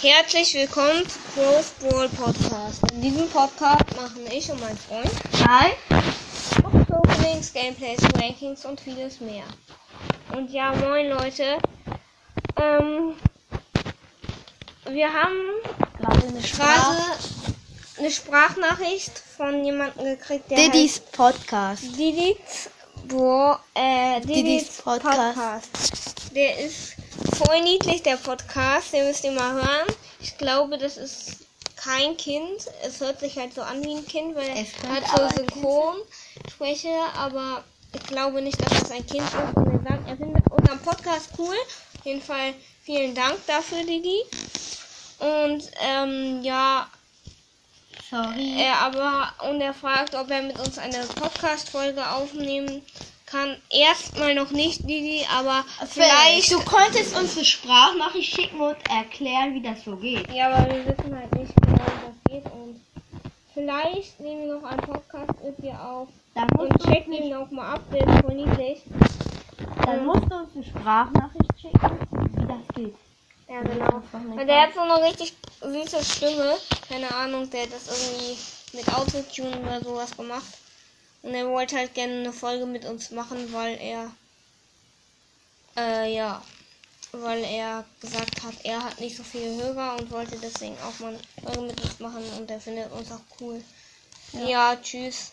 Herzlich willkommen zu Crow's Brawl Podcast. In diesem Podcast machen ich und mein Freund Hi. Openings, Gameplays, Rankings und vieles mehr. Und ja, moin Leute. Ähm, wir haben Gerade eine Sprache. eine Sprachnachricht von jemandem gekriegt, der Diddy's Podcast. heißt Diddy's Bro, äh, Diddy's Diddy's Podcast. Podcast. Der ist voll niedlich, der Podcast. Den müsst ihr mal hören. Ich glaube, das ist kein Kind. Es hört sich halt so an wie ein Kind, weil Es er hat so aber ein Kind Synchronspreche, aber ich glaube nicht, dass das ein Kind ist. Und er sagt, er findet unseren Podcast cool. Auf jeden Fall vielen Dank dafür, Didi. Und ähm, ja, Sorry. er aber und er fragt, ob er mit uns eine Podcast-Folge aufnehmen kann. Erstmal noch nicht, Didi, aber vielleicht. Du könntest uns eine Sprachnachricht schicken und erklären, wie das so geht. Ja, aber wir wissen halt nicht genau, wie das geht und vielleicht nehmen wir noch einen Podcast mit dir auf Dann und checken ihn auch mal ab, der ist voll niedlich. dann musst du uns eine Sprachnachricht schicken, wie das geht. Ja, genau. Und der hat so eine richtig süße Stimme. Keine Ahnung, der hat das irgendwie mit Autotune oder sowas gemacht. Und er wollte halt gerne eine Folge mit uns machen, weil er, äh, ja, weil er gesagt hat, er hat nicht so viele Hörer und wollte deswegen auch mal eine Folge mit uns machen und er findet uns auch cool. ja tschüss.